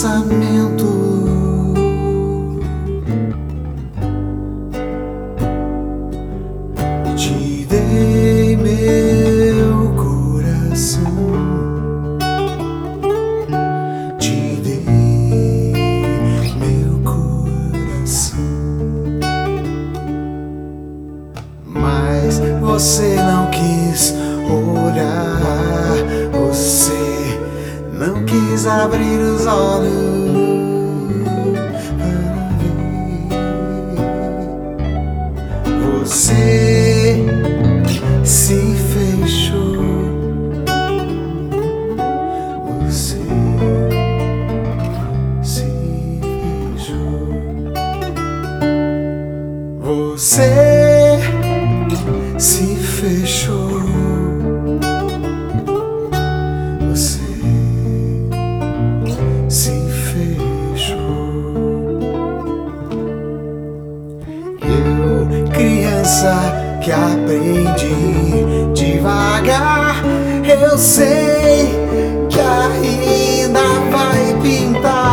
pensamento. Te dei meu coração, te dei meu coração, mas você não quis orar. Abrir os olhos. para ver. Você se fechou. Você se fechou. Você se fechou. que aprendi devagar. Eu sei que ainda vai pintar.